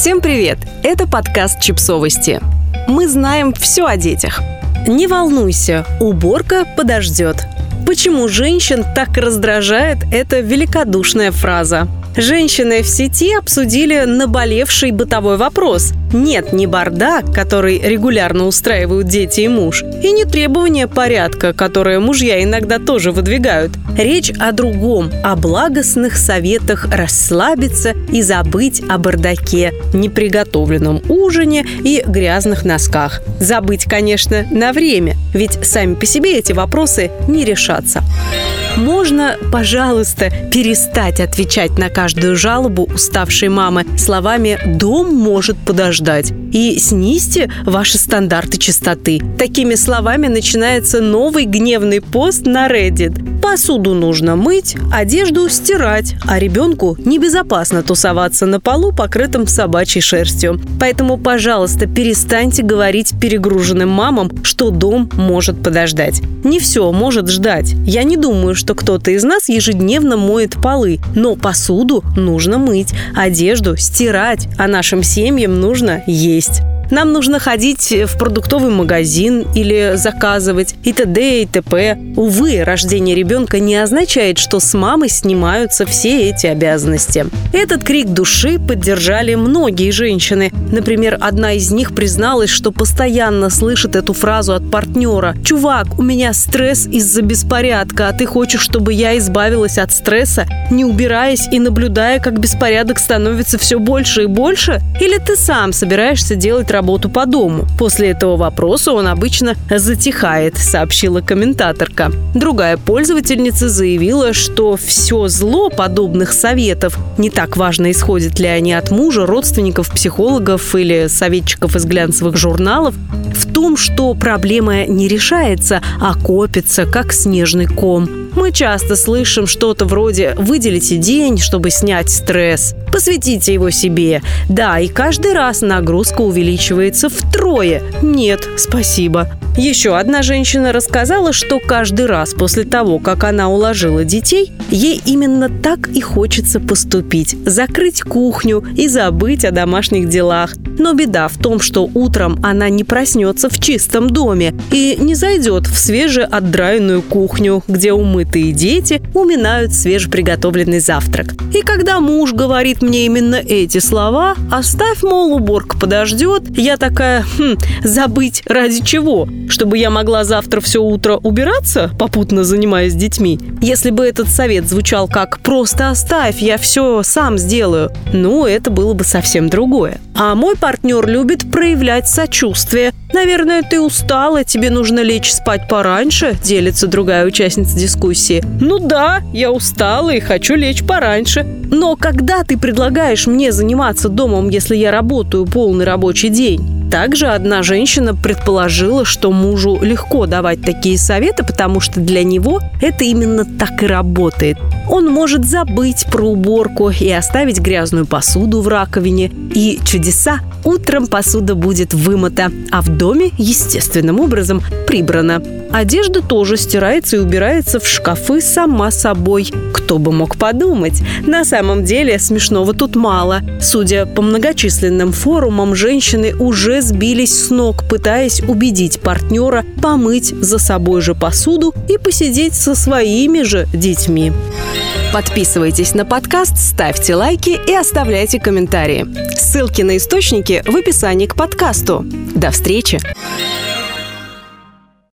Всем привет! Это подкаст «Чипсовости». Мы знаем все о детях. Не волнуйся, уборка подождет. Почему женщин так раздражает эта великодушная фраза? Женщины в сети обсудили наболевший бытовой вопрос. Нет не бардак, который регулярно устраивают дети и муж, и не требования порядка, которые мужья иногда тоже выдвигают. Речь о другом, о благостных советах расслабиться и забыть о бардаке, неприготовленном ужине и грязных носках. Забыть, конечно, на время, ведь сами по себе эти вопросы не решатся. Можно, пожалуйста, перестать отвечать на каждую жалобу уставшей мамы словами «дом может подождать» и снизьте ваши стандарты чистоты. Такими словами начинается новый гневный пост на Reddit. Посуду нужно мыть, одежду стирать, а ребенку небезопасно тусоваться на полу, покрытым собачьей шерстью. Поэтому, пожалуйста, перестаньте говорить перегруженным мамам, что дом может подождать. Не все может ждать. Я не думаю, что кто-то из нас ежедневно моет полы, но посуду нужно мыть, одежду стирать, а нашим семьям нужно есть. Нам нужно ходить в продуктовый магазин или заказывать и т.д. и т.п. Увы, рождение ребенка не означает, что с мамой снимаются все эти обязанности. Этот крик души поддержали многие женщины. Например, одна из них призналась, что постоянно слышит эту фразу от партнера. «Чувак, у меня стресс из-за беспорядка, а ты хочешь, чтобы я избавилась от стресса, не убираясь и наблюдая, как беспорядок становится все больше и больше? Или ты сам собираешься делать работу работу по дому. После этого вопроса он обычно затихает, сообщила комментаторка. Другая пользовательница заявила, что все зло подобных советов не так важно, исходят ли они от мужа, родственников, психологов или советчиков из глянцевых журналов, в том, что проблема не решается, а копится, как снежный ком. Мы часто слышим что-то вроде «выделите день, чтобы снять стресс», «посвятите его себе». Да, и каждый раз нагрузка увеличивается втрое. Нет, спасибо. Еще одна женщина рассказала, что каждый раз после того, как она уложила детей, ей именно так и хочется поступить – закрыть кухню и забыть о домашних делах. Но беда в том, что утром она не проснется в чистом доме и не зайдет в свежеотдраенную кухню, где умытые дети уминают свежеприготовленный завтрак. И когда муж говорит мне именно эти слова «оставь, мол, уборка подождет», я такая «хм, забыть ради чего?» чтобы я могла завтра все утро убираться, попутно занимаясь детьми. Если бы этот совет звучал как «просто оставь, я все сам сделаю», ну, это было бы совсем другое. А мой партнер любит проявлять сочувствие. «Наверное, ты устала, тебе нужно лечь спать пораньше», – делится другая участница дискуссии. «Ну да, я устала и хочу лечь пораньше. Но когда ты предлагаешь мне заниматься домом, если я работаю полный рабочий день?» Также одна женщина предположила, что мужу легко давать такие советы, потому что для него это именно так и работает. Он может забыть про уборку и оставить грязную посуду в раковине. И чудеса, утром посуда будет вымыта, а в доме естественным образом прибрана. Одежда тоже стирается и убирается в шкафы сама собой. Кто бы мог подумать? На самом деле смешного тут мало. Судя по многочисленным форумам, женщины сбились с ног, пытаясь убедить партнера помыть за собой же посуду и посидеть со своими же детьми. Подписывайтесь на подкаст, ставьте лайки и оставляйте комментарии. Ссылки на источники в описании к подкасту. До встречи!